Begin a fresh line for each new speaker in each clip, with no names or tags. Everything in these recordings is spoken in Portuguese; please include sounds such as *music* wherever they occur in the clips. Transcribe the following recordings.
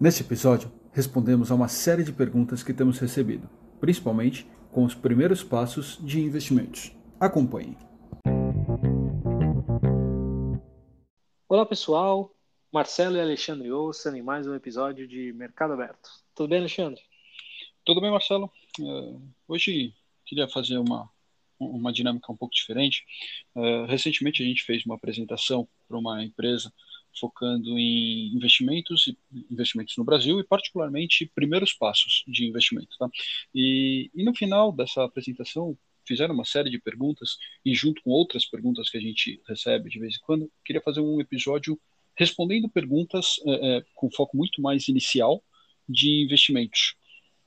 Neste episódio, respondemos a uma série de perguntas que temos recebido, principalmente com os primeiros passos de investimentos. Acompanhe.
Olá pessoal, Marcelo e Alexandre Ouçam em mais um episódio de Mercado Aberto. Tudo bem, Alexandre?
Tudo bem, Marcelo. Uh, hoje queria fazer uma, uma dinâmica um pouco diferente. Uh, recentemente a gente fez uma apresentação para uma empresa focando em investimentos investimentos no Brasil e particularmente primeiros passos de investimento, tá? E, e no final dessa apresentação fizeram uma série de perguntas e junto com outras perguntas que a gente recebe de vez em quando, queria fazer um episódio respondendo perguntas é, é, com foco muito mais inicial de investimentos.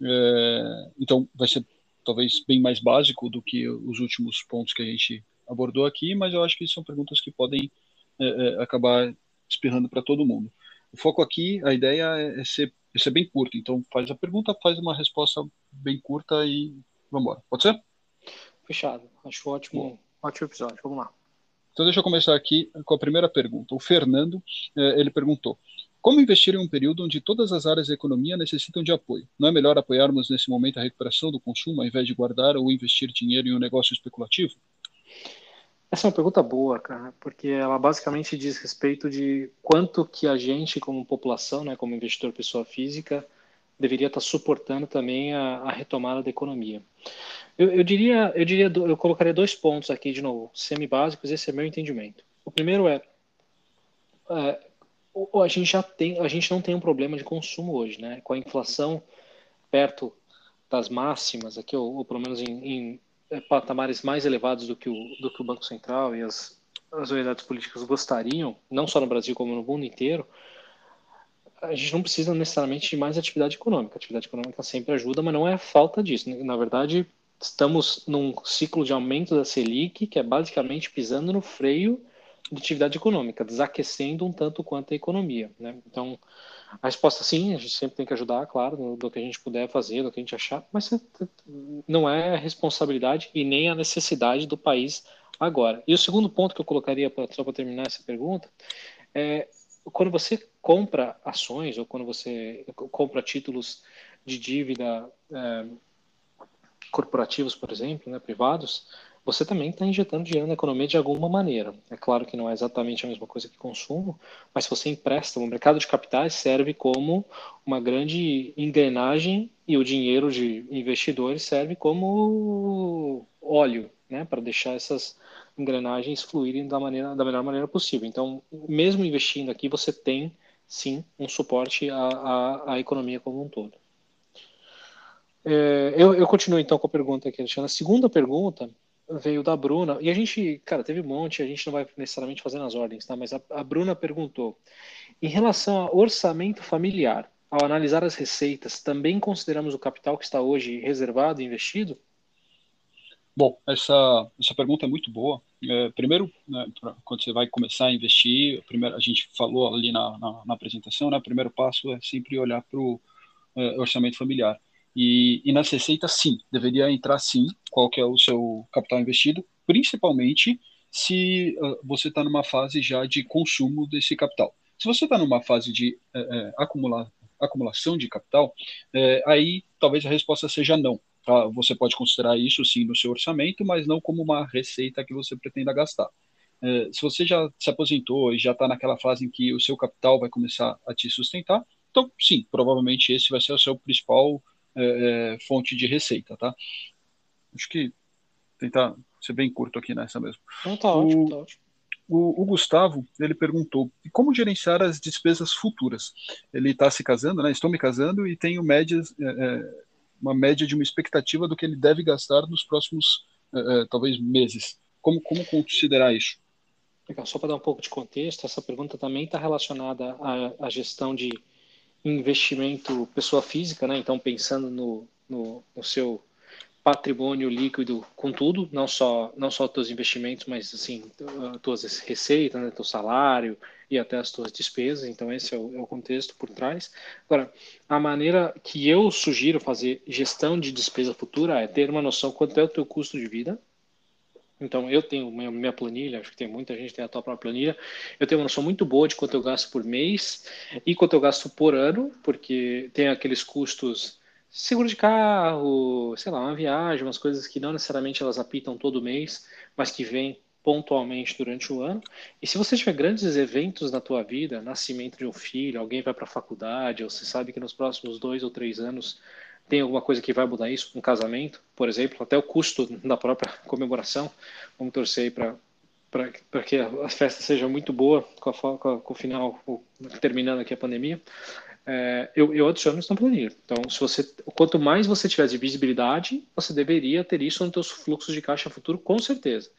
É, então vai ser talvez bem mais básico do que os últimos pontos que a gente abordou aqui, mas eu acho que são perguntas que podem acabar espirrando para todo mundo. O foco aqui, a ideia é, é ser, é ser bem curto. Então, faz a pergunta, faz uma resposta bem curta e vamos embora. Pode ser?
Fechado. Acho ótimo, ótimo episódio. Vamos lá.
Então, deixa eu começar aqui com a primeira pergunta. O Fernando, eh, ele perguntou: Como investir em um período onde todas as áreas da economia necessitam de apoio? Não é melhor apoiarmos nesse momento a recuperação do consumo ao invés de guardar ou investir dinheiro em um negócio especulativo?
Essa é uma pergunta boa, cara, porque ela basicamente diz respeito de quanto que a gente, como população, né, como investidor pessoa física, deveria estar suportando também a, a retomada da economia. Eu, eu, diria, eu diria, eu colocaria dois pontos aqui de novo, semi-básicos. Esse é meu entendimento. O primeiro é, é a gente já tem, a gente não tem um problema de consumo hoje, né? Com a inflação perto das máximas aqui, ou, ou pelo menos em, em patamares mais elevados do que o, do que o Banco Central e as, as unidades políticas gostariam, não só no Brasil como no mundo inteiro, a gente não precisa necessariamente de mais atividade econômica. A atividade econômica sempre ajuda, mas não é falta disso. Na verdade, estamos num ciclo de aumento da Selic, que é basicamente pisando no freio de atividade econômica, desaquecendo um tanto quanto a economia. Né? Então, a resposta sim, a gente sempre tem que ajudar, claro, do, do, que a gente puder fazer, do que a gente achar, mas não é a responsabilidade e nem a necessidade do país agora. E o segundo ponto que eu colocaria, pra, só para terminar essa pergunta, é quando você compra ações ou quando você compra títulos de dívida é, corporativos, por exemplo, né, privados, você também está injetando dinheiro na economia de alguma maneira. É claro que não é exatamente a mesma coisa que consumo, mas se você empresta, o mercado de capitais serve como uma grande engrenagem e o dinheiro de investidores serve como óleo, né, para deixar essas engrenagens fluírem da, maneira, da melhor maneira possível. Então, mesmo investindo aqui, você tem sim um suporte à, à, à economia como um todo. É, eu, eu continuo então com a pergunta aqui, Alexandre. A segunda pergunta veio da Bruna, e a gente, cara, teve um monte, a gente não vai necessariamente fazer nas ordens, tá? Mas a, a Bruna perguntou: em relação ao orçamento familiar, ao analisar as receitas, também consideramos o capital que está hoje reservado e investido?
Bom, essa, essa pergunta é muito boa. É, primeiro, né, pra, quando você vai começar a investir, primeiro, a gente falou ali na, na, na apresentação, né, o primeiro passo é sempre olhar para o é, orçamento familiar. E, e nas receitas, sim, deveria entrar sim qual que é o seu capital investido, principalmente se uh, você está numa fase já de consumo desse capital. Se você está numa fase de uh, uh, acumular, acumulação de capital, aí talvez a resposta seja não. Tá? Você pode considerar isso sim no seu orçamento, mas não como uma receita que você pretenda gastar. se você já se aposentou e já está naquela fase em que o seu capital vai começar a te sustentar, então sim, provavelmente esse vai ser o seu principal é, é, fonte de receita, tá? Acho que tentar ser bem curto aqui nessa mesmo.
Não, tá o, ótimo, tá ótimo.
O, o, Gustavo, ele perguntou, como gerenciar as despesas futuras? Ele está se casando, né? Estou me casando e tenho médias, é, é, uma média de uma expectativa do que ele deve gastar nos próximos, é, é talvez, meses. Como, como considerar isso?
Legal, só para dar um pouco de contexto, essa pergunta também está relacionada à, à gestão de investimento pessoa física, né? Então pensando no, no, no, seu patrimônio líquido com tudo, não só não só teus investimentos, mas assim tuas receitas, né? teu salário e até as tuas despesas. Então esse é o, é o contexto por trás. Agora a maneira que eu sugiro fazer gestão de despesa futura é ter uma noção quanto é o teu custo de vida, Então, eu tenho minha, planilha, acho que tem muita gente que tem a tua própria planilha. Eu tenho uma noção muito boa de quanto eu gasto por mês e quanto eu gasto por ano, porque tem aqueles custos seguro de carro, sei lá, uma viagem, umas coisas que não necessariamente elas apitam todo mês, mas que vêm pontualmente durante o ano. E se você tiver grandes eventos na tua vida, nascimento de um filho, alguém vai para a faculdade, ou você sabe que nos próximos dois ou três anos tem alguma coisa que vai mudar isso, um casamento, por exemplo, até o custo da própria *laughs* comemoração, vamos torcer para para que a festa seja muito boa com, a, com, a, com o final, terminando aqui a pandemia é, eu, eu adiciono isso na planilha. Então, se você, quanto mais você tiver de visibilidade, você deveria ter isso nos seus fluxos de caixa futuro, com certeza.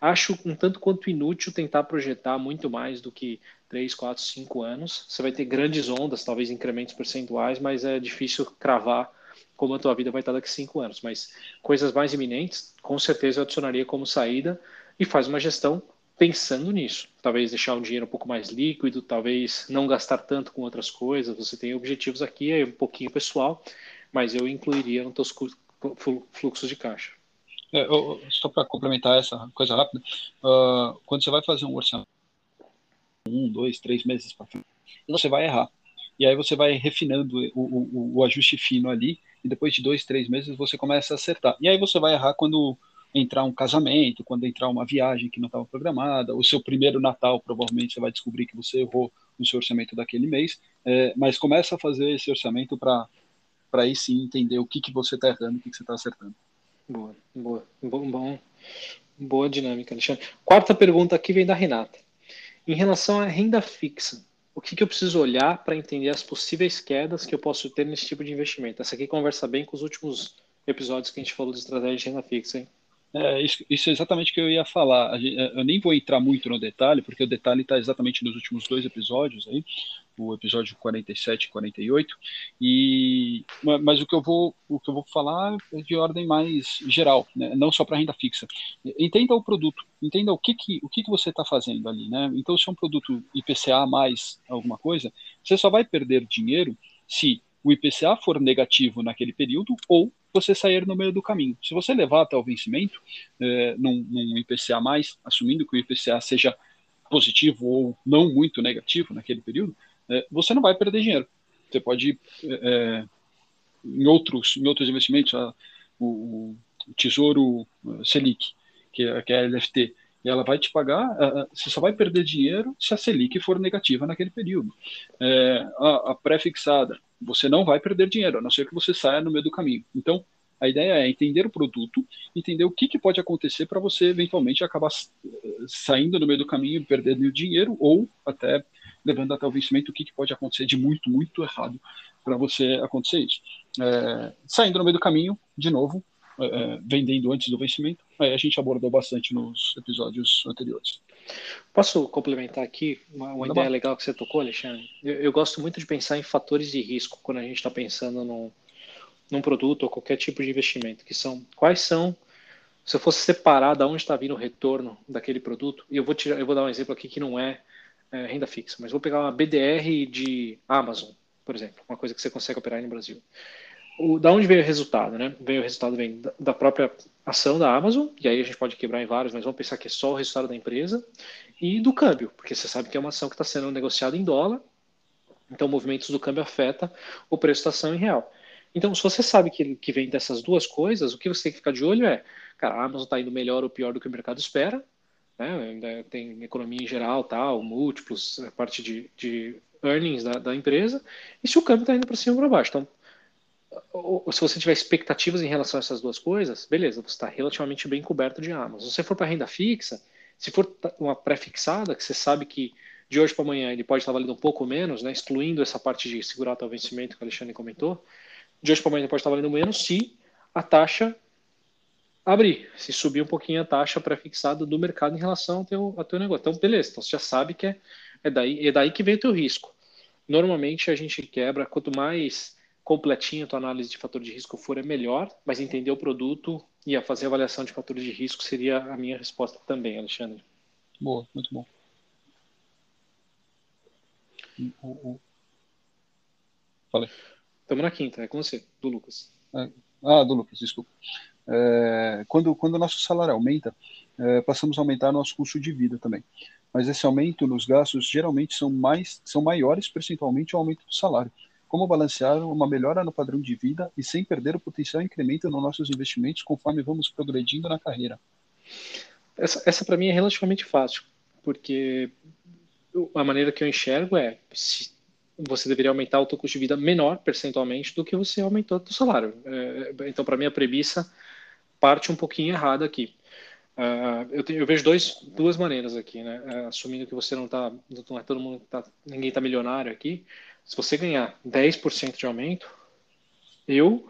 Acho um tanto quanto inútil tentar projetar muito mais do que 3, 4, 5 anos. Você vai ter grandes ondas, talvez incrementos percentuais, mas é difícil cravar como a tua vida vai estar daqui 5 anos. Mas coisas mais iminentes, com certeza eu adicionaria como saída e faz uma gestão pensando nisso. Talvez deixar um dinheiro um pouco mais líquido, talvez não gastar tanto com outras coisas. Você tem objetivos aqui, é um pouquinho pessoal, mas eu incluiria nos teus fluxos de caixa.
É, só para complementar essa coisa rápida, uh, quando você vai fazer um orçamento, um, dois, três meses para frente, você vai errar. E aí você vai refinando o, o, o ajuste fino ali, e depois de dois, três meses você começa a acertar. E aí você vai errar quando entrar um casamento, quando entrar uma viagem que não estava programada, o seu primeiro Natal, provavelmente você vai descobrir que você errou no seu orçamento daquele mês, é, mas começa a fazer esse orçamento para para aí sim entender o que, que você está errando, o que, que você está acertando.
Boa, boa, bom, bom, boa dinâmica, Alexandre. Quarta pergunta aqui vem da Renata. Em relação à renda fixa, o que, que eu preciso olhar para entender as possíveis quedas que eu posso ter nesse tipo de investimento? Essa aqui conversa bem com os últimos episódios que a gente falou de estratégia de renda fixa, hein?
É, isso, isso, é exatamente o que eu ia falar. É, eu nem vou entrar muito no detalhe, porque o detalhe está exatamente nos últimos dois episódios aí, o episódio 47 e 48. E, mas o que, eu vou, o que eu vou falar é de ordem mais geral, né? não só para renda fixa. Entenda o produto, entenda o que, que, o que, que você está fazendo ali. Né? Então, se é um produto IPCA mais alguma coisa, você só vai perder dinheiro se o IPCA for negativo naquele período ou você sair no meio do caminho. Se você levar até o vencimento, é, num, num IPCA mais, assumindo que o IPCA seja positivo ou não muito negativo naquele período, é, você não vai perder dinheiro. Você pode é, é em outros em outros investimentos, a, o, o, Tesouro é, Selic, que é, que é a LFT, e ela vai te pagar, você só vai perder dinheiro se a Selic for negativa naquele período. É, a, a pré-fixada, você não vai perder dinheiro, a não ser que você saia no meio do caminho. Então, a ideia é entender o produto, entender o que, que pode acontecer para você eventualmente acabar saindo no meio do caminho perdendo dinheiro, ou até levando até o vencimento, o que, que pode acontecer de muito, muito errado para você acontecer isso. É, saindo no meio do caminho, de novo, é, é, vendendo antes do vencimento, aí a gente abordou bastante nos episódios anteriores.
Posso complementar aqui uma, uma ideia legal que você tocou, Alexandre? Eu, eu, gosto muito de pensar em fatores de risco quando a gente está pensando num, num produto ou qualquer tipo de investimento, que são quais são se eu fosse separar da onde está vindo o retorno daquele produto, e eu vou tirar, eu vou dar um exemplo aqui que não é, é, renda fixa, mas vou pegar uma BDR de Amazon, por exemplo, uma coisa que você consegue operar no Brasil o, da onde veio o resultado, né? Veio o resultado vem da, da, própria ação da Amazon, e aí a gente pode quebrar em vários, mas vamos pensar que é só o resultado da empresa, e do câmbio, porque você sabe que é uma ação que está sendo negociada em dólar, então movimentos do câmbio afeta o preço da ação em real. Então, se você sabe que, que vem dessas duas coisas, o que você tem que ficar de olho é, cara, a Amazon está indo melhor ou pior do que o mercado espera, né? tem economia em geral, tal, múltiplos, a parte de, de earnings da, da empresa, e se o câmbio está indo para cima ou para baixo. Então, se você tiver expectativas em relação a essas duas coisas, beleza, você está relativamente bem coberto de Amazon. Se você for para renda fixa, se for uma pré-fixada, que você sabe que de hoje para amanhã ele pode estar valendo um pouco menos, né, excluindo essa parte de segurar até o vencimento que o Alexandre comentou, de hoje para amanhã ele pode estar valendo menos se a taxa abrir, se subir um pouquinho a taxa pré-fixada do mercado em relação ao teu, ao teu negócio. Então, beleza, então você já sabe que é, é, daí, é daí que vem o teu risco. Normalmente a gente quebra, quanto mais completinho a tua análise de fator de risco for, é melhor, mas entender o produto e a fazer avaliação de fatores de risco seria a minha resposta também, Alexandre.
Boa, muito bom.
Falei. Estamos na quinta, é com você, do Lucas.
É. Ah, do Lucas, desculpa. É, quando, quando o nosso salário aumenta, é, passamos a aumentar nosso custo de vida também. Mas esse aumento nos gastos geralmente são, mais, são maiores percentualmente ao aumento do salário. Como balancear uma melhora no padrão de vida e sem perder o potencial incremento nos nossos investimentos conforme vamos progredindo na carreira?
Essa, essa para mim é relativamente fácil, porque a maneira que eu enxergo é se você deveria aumentar o seu custo de vida menor percentualmente do que você aumentou o seu salário. É, então, para mim, a premissa parte um pouquinho errada aqui. Uh, eu, eu, vejo dois, duas maneiras aqui, né? Uh, assumindo que você não está, não é todo mundo tá, ninguém está milionário aqui. Se você ganhar 10% de aumento, eu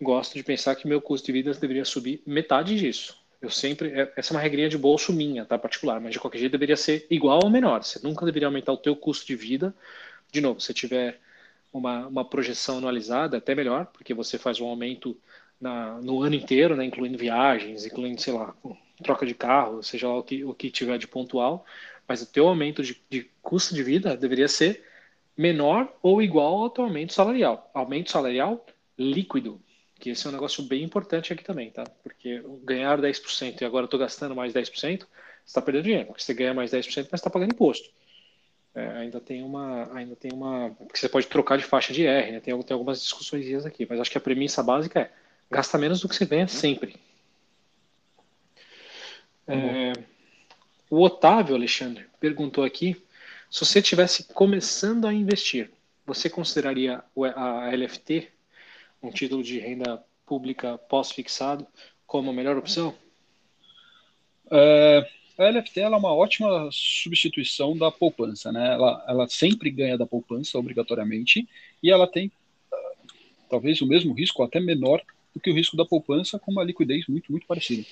gosto de pensar que meu custo de vida deveria subir metade disso. Eu sempre, é, essa é uma regrinha de bolso minha, tá, particular, mas de qualquer jeito deveria ser igual ou menor. Você nunca deveria aumentar o teu custo de vida. De novo, se tiver uma, uma projeção anualizada, até melhor, porque você faz um aumento na, no ano inteiro, né, incluindo viagens, incluindo, sei lá, troca de carro, seja lá o que, o que tiver de pontual, mas o teu aumento de, de custo de vida deveria ser menor ou igual ao teu aumento salarial. Aumento salarial líquido, que esse é um negócio bem importante aqui também, tá? Porque ganhar 10% e agora estou gastando mais 10%, você está perdendo dinheiro, porque você ganha mais 10%, mas está pagando imposto. É, ainda tem uma, ainda tem uma, porque você pode trocar de faixa de R, né? Tem, tem algumas discussões aqui, mas acho que a premissa básica é gasta menos do que você ganha sempre. É, o Otávio Alexandre perguntou aqui se você estivesse começando a investir, você consideraria a LFT, um título de renda pública pós-fixado, como a melhor opção?
É, a LFT é uma ótima substituição da poupança, né? Ela, ela sempre ganha da poupança obrigatoriamente e ela tem talvez o mesmo risco, até menor do que o risco da poupança com uma liquidez muito, muito parecida.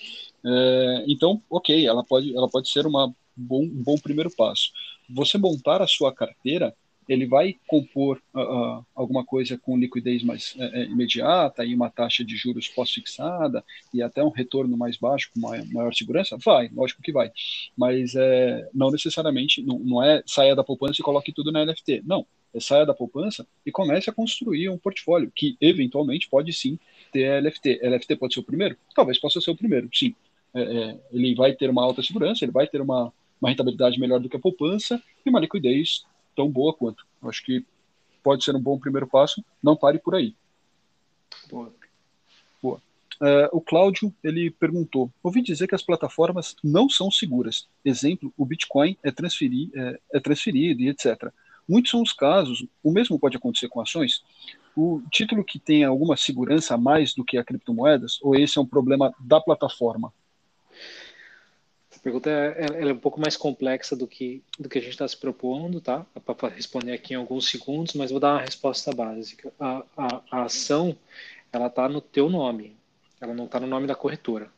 É, então, ok, ela pode, ela pode ser uma bom, um bom primeiro passo. Você montar a sua carteira, ele vai compor uh, alguma coisa com liquidez mais uh, imediata e uma taxa de juros pós-fixada e até um retorno mais baixo com maior, maior segurança? Vai, lógico que vai. Mas é, não necessariamente, não, não é saia da poupança e coloque tudo na NFT. Não, é saia da poupança e comece a construir um portfólio que eventualmente pode sim ter LFT. LFT pode ser o primeiro? Talvez possa ser o primeiro, sim. É, é, ele vai ter uma alta segurança, ele vai ter uma, uma rentabilidade melhor do que a poupança e uma liquidez tão boa quanto. Acho que pode ser um bom primeiro passo. Não pare por aí.
Boa.
Boa. Uh, o Cláudio ele perguntou: ouvi dizer que as plataformas não são seguras. Exemplo, o Bitcoin é, é, é transferido e etc. Muitos são os casos. O mesmo pode acontecer com ações o título que tem alguma segurança a mais do que a criptomoedas, ou esse é um problema da plataforma?
Pergunta é, é, é um pouco mais complexa do que, do que a gente está se propondo, tá? Para responder aqui em alguns segundos, mas vou dar uma resposta básica. A, a, a ação, ela está no teu nome, ela não está no nome da corretora.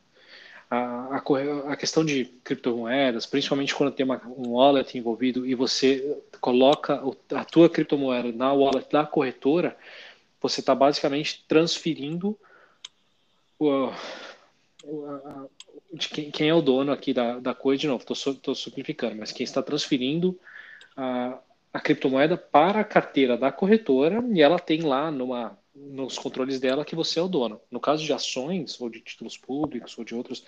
A, a, a, questão de criptomoedas, principalmente quando tem uma, um wallet envolvido e você coloca a tua criptomoeda na wallet da corretora, você está basicamente transferindo o, o, de quem, quem, é o dono aqui da, da coisa, de novo, estou simplificando, mas quem está transferindo a, a criptomoeda para a carteira da corretora e ela tem lá numa, nos controles dela que você é o dono. No caso de ações ou de títulos públicos ou de outros,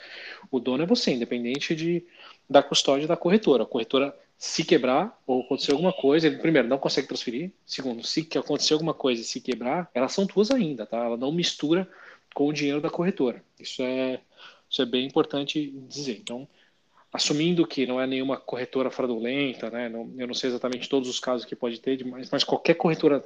o dono é você, independente de, da custódia da corretora. A corretora se quebrar ou acontecer alguma coisa, ele primeiro não consegue transferir, segundo, se acontecer alguma coisa e se quebrar, elas são tuas ainda, tá? Ela não mistura com o dinheiro da corretora. Isso é, isso é bem importante dizer. Então, assumindo que não é nenhuma corretora fraudulenta, né? Não, eu não sei exatamente todos os casos que pode ter, mas, mas qualquer corretora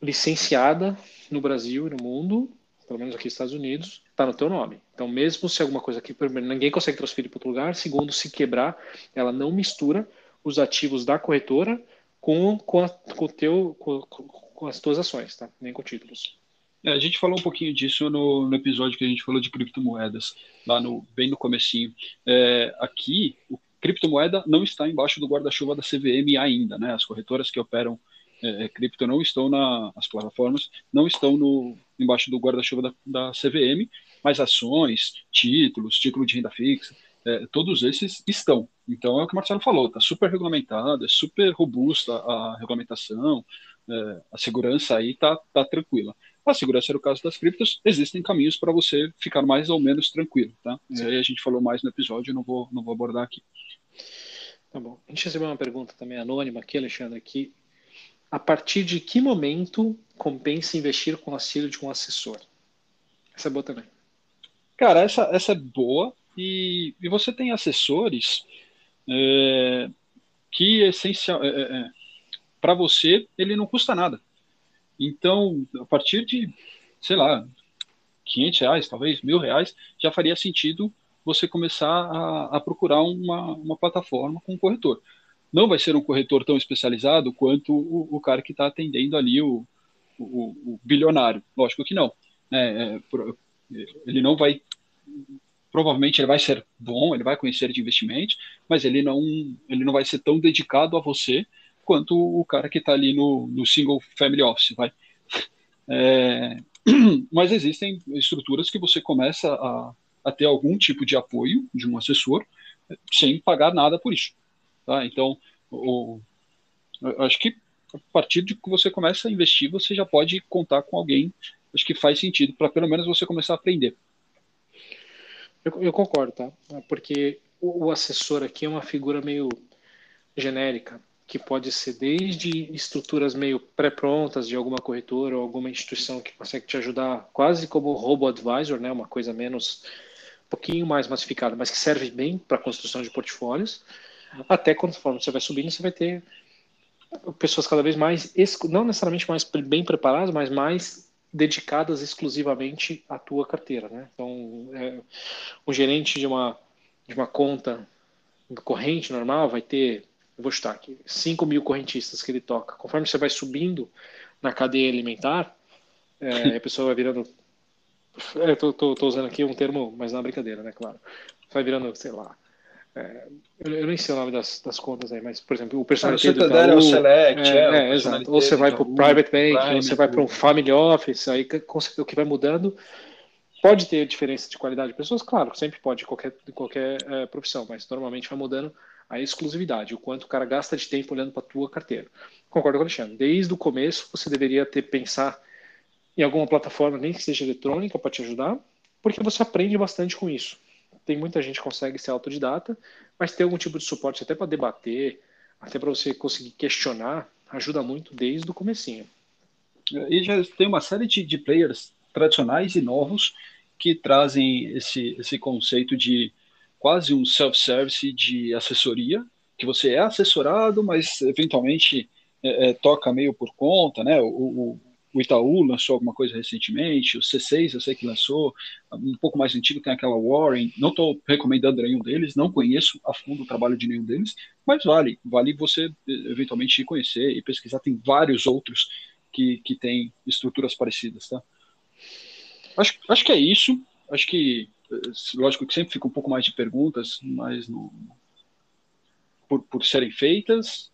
licenciada no Brasil e no mundo, pelo menos aqui nos Estados Unidos, está no teu nome. Então, mesmo se alguma coisa aqui, primeiro, ninguém consegue transferir para outro lugar, segundo, se quebrar, ela não mistura os ativos da corretora com, com, a, com, teu, com, com as tuas ações, tá? Nem com títulos.
É, a gente falou um pouquinho disso no, no, episódio que a gente falou de criptomoedas, lá no bem no comecinho. É, aqui, o criptomoeda não está embaixo do guarda-chuva da CVM ainda, né? As corretoras que operam é, é, cripto não estão na, as plataformas não estão no embaixo do guarda-chuva da, da CVM, mas ações, títulos, título de renda fixa, é, todos esses estão. Então é o que o Marcelo falou, está super regulamentado, é super robusta a regulamentação, é, a segurança aí está tá tranquila. A segurança era o caso das criptos, existem caminhos para você ficar mais ou menos tranquilo, tá? E aí a gente falou mais no episódio, não vou, não vou abordar aqui.
Tá bom. A gente recebeu uma pergunta também anônima aqui, Alexandre, aqui. A partir de que momento compensa investir com auxílio de um assessor? Essa é boa também.
Cara, essa, essa é boa e, e você tem assessores é, que essencial é, é, é para você ele não custa nada. Então, a partir de, sei lá, 500 reais, talvez mil reais, já faria sentido você começar a, a procurar uma, uma plataforma com um corretor. Não vai ser um corretor tão especializado quanto o, o cara que está atendendo ali o, o, o, bilionário. Lógico que não. Né? É, ele não vai. Provavelmente ele vai ser bom, ele vai conhecer de investimentos, mas ele não, ele não vai ser tão dedicado a você quanto o cara que está ali no, no single family office. Vai. É, *clears throat* mas existem estruturas que você começa a, a ter algum tipo de apoio de um assessor sem pagar nada por isso. Tá? Então, o, acho que a partir de que você começa a investir, você já pode contar com alguém, acho que faz sentido, para pelo menos você começar a aprender.
Eu, eu concordo, tá? Porque o, o assessor aqui é uma figura meio genérica, que pode ser desde estruturas meio pré-prontas de alguma corretora ou alguma instituição que consegue te ajudar quase como robo-advisor, né? uma coisa menos pouquinho mais massificada, mas que serve bem para a construção de portfólios, até conforme você vai subindo, você vai ter pessoas cada vez mais, não necessariamente mais bem preparadas, mas mais dedicadas exclusivamente à tua carteira, né? Então, é, o gerente de uma de uma conta corrente normal vai ter, eu vou chutar aqui, 5 mil correntistas que ele toca. Conforme você vai subindo na cadeia alimentar, é, *laughs* a pessoa vai virando é, tô, tô, tô, usando aqui um termo, mas não é brincadeira, né? Claro. Vai virando, sei lá. É, eu, eu nem sei o nome das, das contas aí, mas, por exemplo, o personal ah, do
Itaú, é o Select,
é, é, é exato. Ou você vai para o Private Bank, ou você vai para um Family Office, aí o que vai mudando. Pode ter diferença de qualidade de pessoas, claro, sempre pode, qualquer, qualquer é, profissão, mas normalmente vai mudando a exclusividade, o quanto o cara gasta de tempo olhando para a tua carteira. Concordo com o Alexandre. Desde o começo, você deveria ter pensar em alguma plataforma, nem que seja eletrônica, para te ajudar, porque você aprende bastante com isso. Tem muita gente que consegue ser autodidata, mas ter algum tipo de suporte até para debater, até para você conseguir questionar, ajuda muito desde o comecinho.
E já tem uma série de, de players tradicionais e novos que trazem esse, esse conceito de quase um self-service de assessoria, que você é assessorado, mas eventualmente é, é, toca meio por conta, né? O, o, o Itaú lançou alguma coisa recentemente, o C6 eu sei que lançou, um pouco mais antigo tem aquela Warren, não estou recomendando nenhum deles, não conheço a fundo o trabalho de nenhum deles, mas vale, vale você eventualmente conhecer e pesquisar, tem vários outros que, que têm estruturas parecidas, tá? Acho, acho que é isso, acho que, lógico que sempre fica um pouco mais de perguntas, mas por, por serem feitas,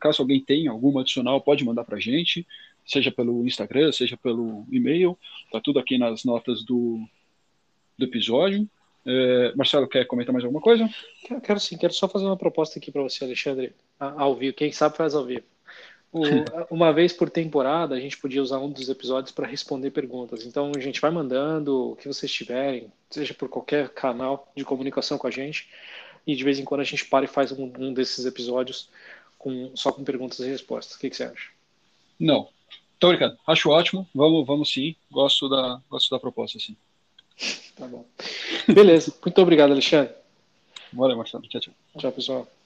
caso alguém tenha alguma adicional, pode mandar para a gente, seja pelo Instagram, seja pelo e-mail, tá tudo aqui nas notas do, do episódio. É, Marcelo, quer comentar mais alguma coisa?
Quero, quero sim, quero só fazer uma proposta aqui para você, Alexandre, ao vivo. Quem sabe faz ao vivo. O, uma vez por temporada, a gente podia usar um dos episódios para responder perguntas. Então, a gente vai mandando o que vocês tiverem, seja por qualquer canal de comunicação com a gente, e de vez em quando a gente para e faz um, um desses episódios com, só com perguntas e respostas. O que, que você acha?
Não, Tô brincando. Acho ótimo. Vamos, vamos sim. Gosto da, gosto da proposta, sim.
Tá bom. Beleza. Muito obrigado, Alexandre.
Bora, Marcelo. Tchau, tchau.
Tchau, pessoal.